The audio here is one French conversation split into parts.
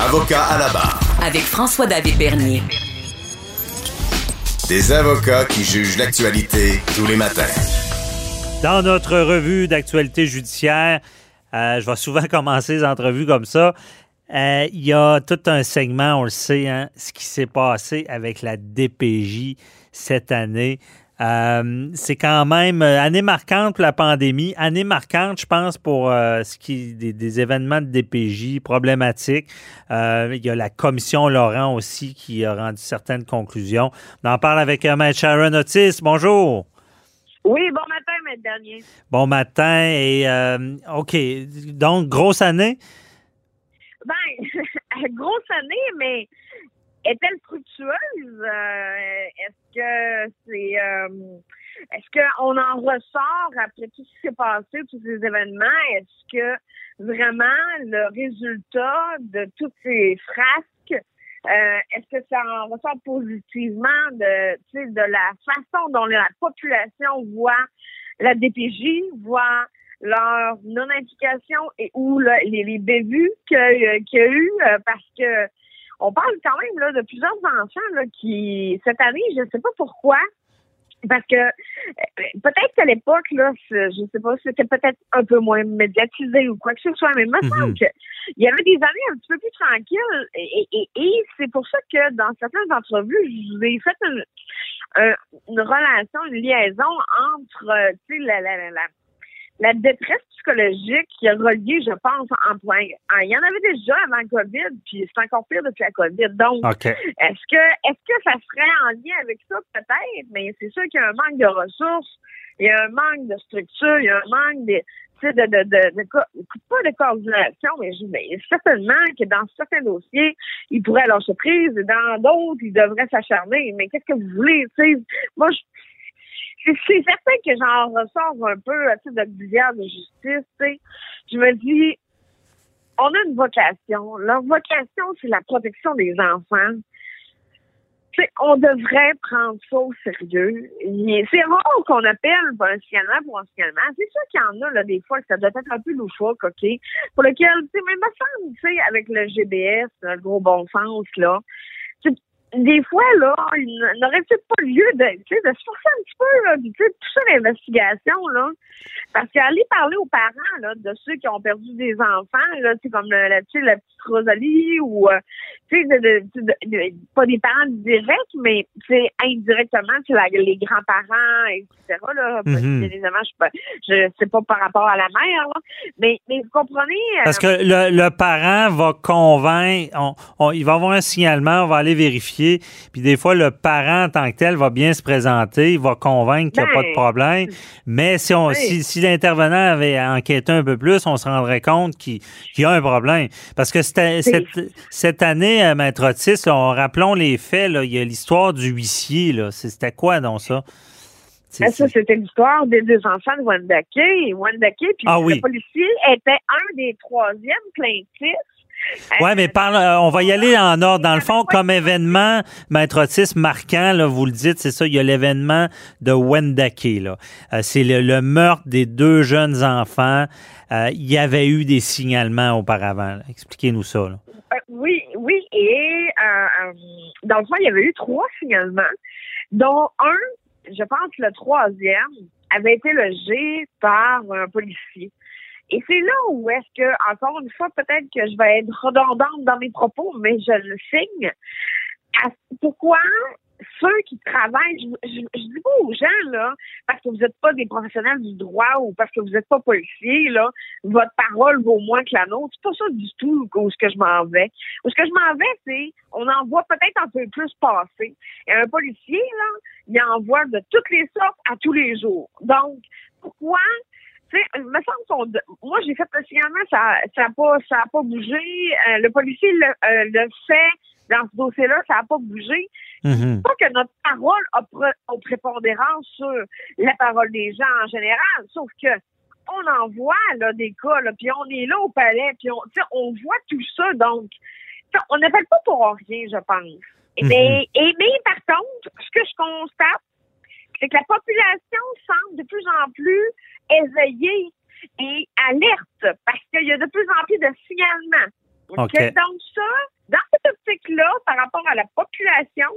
Avocat à la barre. Avec François-David Bernier. Des avocats qui jugent l'actualité tous les matins. Dans notre revue d'actualité judiciaire, euh, je vais souvent commencer les entrevues comme ça. Euh, il y a tout un segment, on le sait, hein, ce qui s'est passé avec la DPJ cette année. Euh, c'est quand même année marquante pour la pandémie, année marquante, je pense, pour ce qui des, des, événements de DPJ problématiques. il y a la commission Laurent aussi qui a rendu certaines conclusions. On en parle avec Maître Sharon Otis. Bonjour. Oui, bon matin, Maître Dernier. Bon matin et euh, OK. Donc, grosse année? Ben, grosse année, mais est-elle fructueuse? Euh, est-ce que c'est euh, est-ce qu'on en ressort après tout ce qui s'est passé, tous ces événements? Est-ce que vraiment le résultat de toutes ces frasques euh, est-ce que ça en ressort positivement de, de la façon dont la population voit la DPJ, voit leur non-implication et ou les, les bévues qu'il y a eu euh, parce que on parle quand même là, de plusieurs enfants là, qui, cette année, je ne sais pas pourquoi, parce que euh, peut-être qu'à l'époque, là, je sais pas, c'était peut-être un peu moins médiatisé ou quoi que ce soit, mais il me semble mm-hmm. qu'il y avait des années un petit peu plus tranquilles. Et, et, et c'est pour ça que dans certaines entrevues, je vous ai fait une, une relation, une liaison entre euh, tu sais, la, la, la, la détresse psychologique qui a relié, je pense, en point. Il y en avait déjà avant le COVID, puis c'est encore pire depuis la COVID. Donc, est-ce que est-ce que ça serait en lien avec ça? Peut-être, mais c'est sûr qu'il y a un manque de ressources, il y a un manque de structure, il y a un manque de de, de, de, de, pas de coordination, mais, mais certainement que dans certains dossiers, il pourrait lâcher prise, et dans d'autres, il devrait s'acharner. Mais qu'est-ce que vous voulez? Moi, je c'est certain que j'en ressors un peu à titre d'auxiliaire de justice. sais. Je me dis, on a une vocation. Leur vocation, c'est la protection des enfants. sais, on devrait prendre ça au sérieux. C'est rare qu'on appelle pour un signalement pour un signalement. C'est sûr qu'il y en a là, des fois que ça doit être un peu loufoque, OK? Pour lequel, tu sais, même me tu sais, avec le GBS, le gros bon sens, là, des fois, là, il n'aurait peut-être pas lieu de, de se forcer un petit peu, là, de pousser l'investigation, là. Parce qu'aller parler aux parents, là, de ceux qui ont perdu des enfants, là, tu comme la, la petite Rosalie ou, euh, tu sais, de, pas des parents directs, mais, c'est indirectement, tu les grands-parents, etc., là. Mm Évidemment, je, je sais pas par rapport à la mère, là. Mais, mais vous comprenez. Euh, Parce que le, le parent va convaincre, on, il va avoir un signalement, on va aller vérifier puis des fois, le parent en tant que tel va bien se présenter, il va convaincre qu'il n'y a pas de ben, problème. Mais si, on, si, l'intervenant avait enquêté un peu plus, on se rendrait compte qu'il y a un problème. Parce que cette, cette, année, euh, Maître Otis, rappelons les faits, il y a l'histoire du huissier. C'était quoi donc ça? Ben, ça, c'était l'histoire des deux enfants de Wendake. Wendake, puis ah le policier était un des troisièmes plaintifs oui, mais parle, euh, on va y aller en ordre. Dans le fond, comme événement, Maître Otis, marquant, là, vous le dites, c'est ça, il y a l'événement de Wendake. Euh, c'est le, meurtre des deux jeunes enfants. Euh, il y avait eu des signalements auparavant. Expliquez-nous ça. oui, oui. Et dans le fond, il y avait eu trois signalements, dont un, je pense le troisième, avait été logé par un policier. Et c'est là où est-ce que, encore une fois, peut-être que je vais être redondante dans mes propos, mais je le signe. pourquoi ceux qui travaillent, je, je, dis pas aux gens, là, parce que vous n'êtes pas des professionnels du droit ou parce que vous n'êtes pas policier, là, votre parole vaut moins que la nôtre. C'est pas ça du tout où ce que je m'en vais. Où ce que je m'en vais, c'est, on en voit peut-être un peu plus passer. Et un policier, là, il en voit de toutes les sortes à tous les jours. Donc, pourquoi sais, me semble qu'on, moi, j'ai fait le ça, ça a pas, ça a pas bougé. Euh, le policier euh, le fait dans ce dossier-là, ça n'a pas bougé. Mhm. Pas que notre parole a, a prépondérance sur la parole des gens en général, sauf que on en voit là, des cas, là, puis on est là au palais, puis on, on voit tout ça, donc on n'appelle pas pour rien, je pense. Mhm. mais, et mais par contre, ce que je constate, c'est que la population semble de plus en plus éveillée et alerte parce qu'il y a de plus en plus de signalements. Donc ça, dans cette optique-là, par rapport à la population,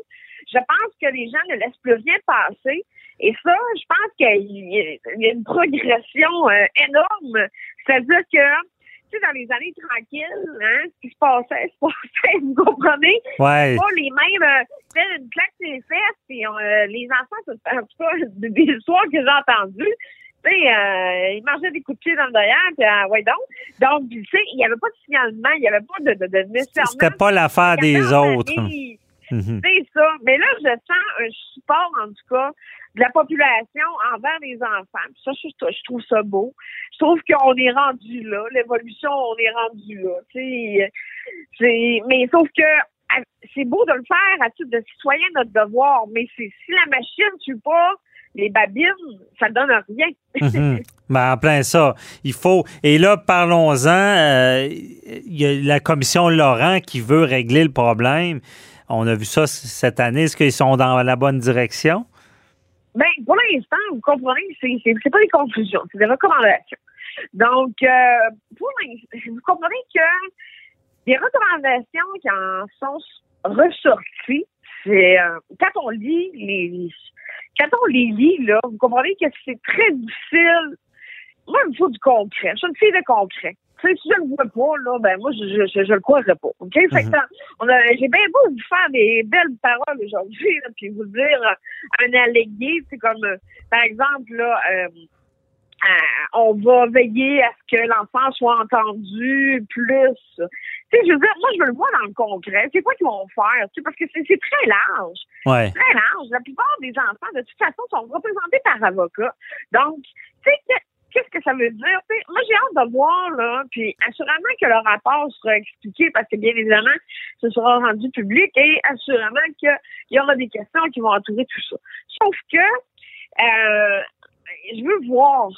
je pense que les gens ne laissent plus rien passer. Et ça, je pense qu'il y a- une progression euh, énorme. C'est-à-dire que, tu sais, dans les années tranquilles, hein, ce qui se passait, se passait, vous comprenez? Ouais. pas les mêmes. Euh, une claque les fesses, puis euh, les enfants, c'est- en tout cas, des histoires que j'ai entendues. Tu sais, euh, ils mangeaient des coups de pied dans le derrière, puis euh, ouais donc. Donc, tu sais, il n'y avait pas de signalement, il n'y avait pas de, de, de nécessairement. C'était pas l'affaire des autres. Mhm. C'est ça. Mais là, je sens un support, en tout cas, de la population envers les enfants. Puis ça, je, je trouve ça beau. Je trouve qu'on est rendu là. L'évolution, on est rendu là. Mais sauf que c'est beau de le faire à titre de citoyen, notre devoir. Mais c'est si la machine ne tue pas les babines, ça donne rien. Mhm. Ben, en plein ça. Il faut. Et là, parlons-en. euh, Il y a la commission Laurent qui veut régler le problème. On a vu ça cette année. Est-ce qu'ils sont dans la bonne direction? Ben, pour l'instant, vous comprenez, c'est, pas des conclusions, c'est des recommandations. Donc, euh, pour vous comprenez que des recommandations qui en sont ressorties, c'est euh, quand on lit les quand on les lit, là, vous comprenez que c'est très difficile. Moi, il me faut du concret. Je suis une fille de concret. Tu sais, si je ne le vois pas, là, ben moi, je, je, je, je le croirais pas. OK? Fait que, Mhm. on a, j'ai bien beau vous faire des belles paroles aujourd'hui, puis vous dire euh, un allégué, c'est comme, euh, par exemple, là, euh, euh, on va veiller à ce que l'enfant soit entendu plus. Tu sais, je veux dire, moi, je veux le voir dans le concret. C'est quoi qu'ils vont faire? Tu sais, parce que c'est, très large Ouais. très large. La plupart des enfants, de toute façon, sont représentés par avocat. Donc, tu sais, que- qu'est-ce que ça veut dire? Tu sais, moi, j'ai hâte de voir, là, puis assurément que le rapport sera expliqué parce que, bien évidemment, ce sera rendu public et assurément qu'il y aura des questions qui vont entourer tout ça. Sauf que, euh, je veux voir,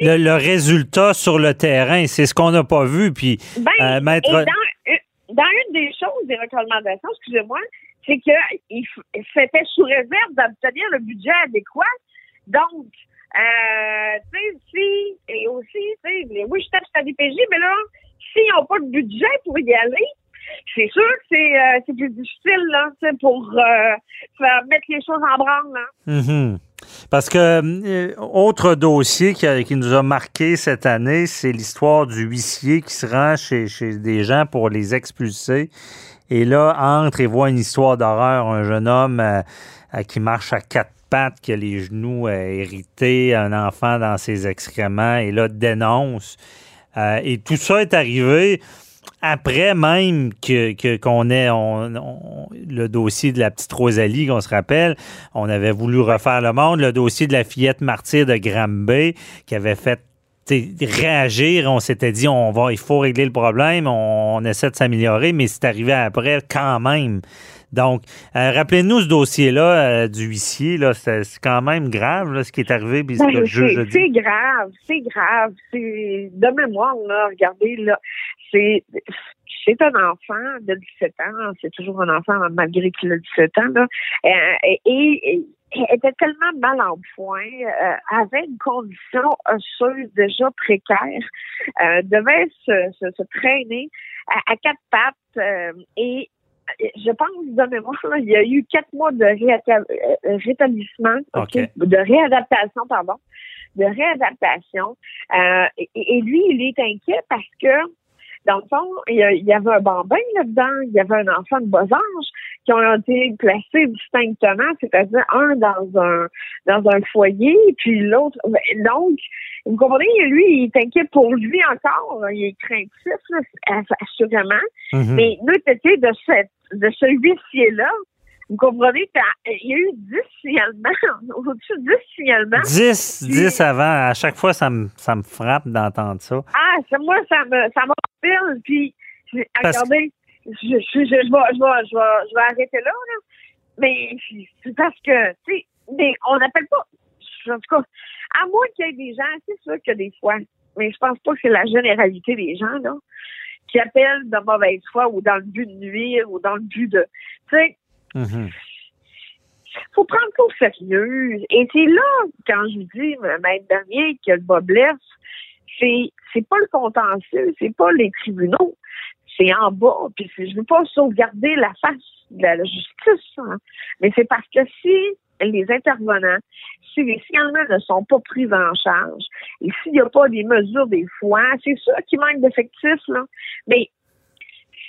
Le, le résultat sur le terrain, c'est ce qu'on n'a pas vu. Puis, Ben, euh, maître. dans, une- dans une des choses des recommandations, excusez-moi, c'est que il f- c'était sous réserve d'obtenir le budget adéquat. Donc, euh, tu sais, si, et aussi, tu sais, oui, je sur la DPJ, mais là, s'ils n'ont pas de budget pour y aller, c'est sûr que c'est euh, c'est plus difficile, là, pour euh, faire mettre les choses en branle, là. Mhm. Parce que, euh, autre dossier qui, qui nous a marqué cette année, c'est l'histoire du huissier qui se rend chez, chez des gens pour les expulser. Et là, entre et voit une histoire d'horreur, un jeune homme qui marche à quatre pattes, qui a les genoux hérités, un enfant dans ses excréments, et là, dénonce. Et tout ça est arrivé après même que que- qu'on ait on- on- le dossier de la petite Rosalie, qu'on se rappelle, on avait voulu refaire le monde, le dossier de la fillette martyre de Granby qui avait fait réagir, on s'était dit on va il faut régler le problème, on, on essaie de s'améliorer, mais c'est arrivé après quand même. Donc, euh, rappelez-nous ce dossier-là euh, du huissier, là, c'est c'est quand même grave là, ce qui est arrivé, puis Ben, le juge a c'est c'est grave, c'est grave. C'est de mémoire, là, regardez, là, c'est c'est un enfant de 17 ans, c'est toujours un enfant malgré qu'il a 17 ans, là, euh, et, et- et était tellement mal en point, euh, avait une condition osseuse déjà précaire, euh, devait se, se, se traîner à, à quatre pattes euh, et je pense de mémoire, là, il y a eu quatre mois de euh, rétablissement, ok, OK. de réadaptation, pardon, de réadaptation. Euh, et, et lui, il est inquiet parce que, dans le fond, il y, avait un bambin là-dedans, il y avait un enfant de bas âge qui ont été placés distinctement, c'est-à-dire un dans un dans un foyer, puis l'autre. ben, Donc, vous comprenez, lui, il est inquiet pour lui encore, il est craintif, assurément. Mhm. Mais nous, c'était de, cette, de ce huissier-là Vous comprenez? Il y a eu 10 signalements, au-dessus de 10 signalements. 10, 10 avant. À chaque fois, ça me, ça me frappe d'entendre ça. Ah, moi, ça me, ça. Puis, regardez, je, je, je, je, vais, je, vais, je, vais, je vais arrêter là, là. Mais c'est parce que, tu sais, mais on n'appelle pas, en tout cas, à moins qu'il y ait des gens, c'est sûr que des fois, mais je pense pas que c'est la généralité des gens, là, qui appellent de mauvaise foi ou dans le but de nuire ou dans le but de, tu sais, Mhm. faut prendre ça au sérieux. Et c'est là, quand je dis, même dernier, que le bas blesse, c'est, c'est pas le contentieux, c'est pas les tribunaux, c'est en bas. Puis je veux pas sauvegarder la face de la justice, hein. mais c'est parce que si les intervenants, si les signalements ne sont pas pris en charge, et s'il n'y a pas des mesures des fois, c'est sûr qu'il manque d'effectifs, là, mais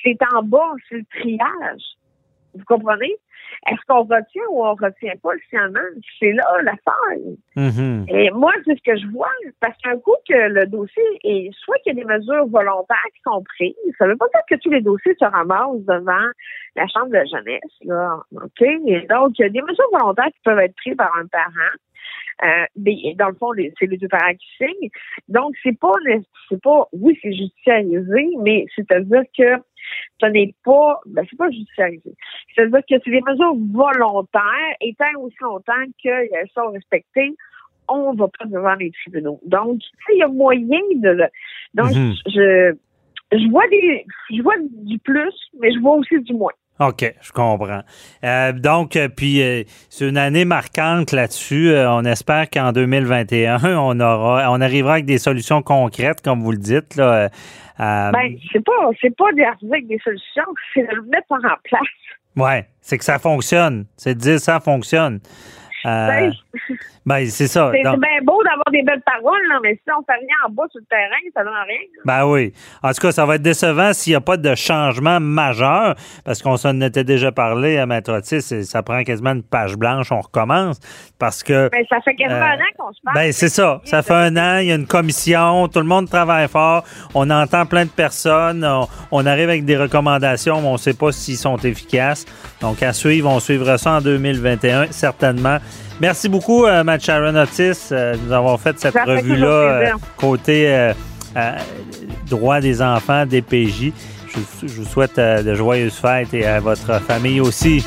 c'est en bas, c'est le triage. Vous comprenez? Est-ce qu'on retient ou on retient pas le signalement? C'est là l'affaire. Mhm. Et moi, c'est ce que je vois, parce qu'un coup que le dossier est, soit qu'il y a des mesures volontaires qui sont prises, ça veut pas dire que tous les dossiers se ramassent devant la Chambre de jeunesse, là. OK? Et donc, il y a des mesures volontaires qui peuvent être prises par un parent. Euh, mais dans le fond, c'est les deux parents qui signent. Donc, c'est pas, c'est pas, oui, c'est judiciarisé, mais c'est-à-dire que ce n'est pas, ben, c'est pas judiciarisé. C'est-à-dire que c'est des mesures volontaires, et tant aussi longtemps qu'elles sont respectées, on va pas devant les tribunaux. Donc, il y a moyen de, le- donc, Mhm. je, je vois des, je vois du plus, mais je vois aussi du moins. OK, je comprends. Euh, donc, euh, puis euh, c'est une année marquante là-dessus. Euh, on espère qu'en 2021, on aura, on arrivera avec des solutions concrètes, comme vous le dites. Là, Ben, c'est pas, c'est pas d'arriver avec des solutions, c'est de le mettre en place. Ouais, c'est que ça fonctionne. C'est dire ça fonctionne. Euh, ben, c'est ça. c'est bien beau d'avoir des belles paroles, là, mais si on fait rien en bas sur le terrain, ça donne rien. là. Ben oui. En tout cas, ça va être décevant s'il n'y a pas de changement majeur, parce qu'on s'en était déjà parlé à Maître Otis, et ça prend quasiment une page blanche, on recommence, parce que... Ben, ça fait quasiment Euh, un an qu'on se parle. Ben, c'est ça. Ça fait un an, il y a une commission, tout le monde travaille fort, on entend plein de personnes, on, on arrive avec des recommandations, mais on ne sait pas s'ils sont efficaces. Donc, à suivre, on suivra ça en 2021, certainement. Merci beaucoup, euh, Matt Sharon Otis, euh, de nous avoir fait cette revue-là euh, côté euh, droit des enfants, DPJ. Je, je vous souhaite de joyeuses fêtes et à votre famille aussi.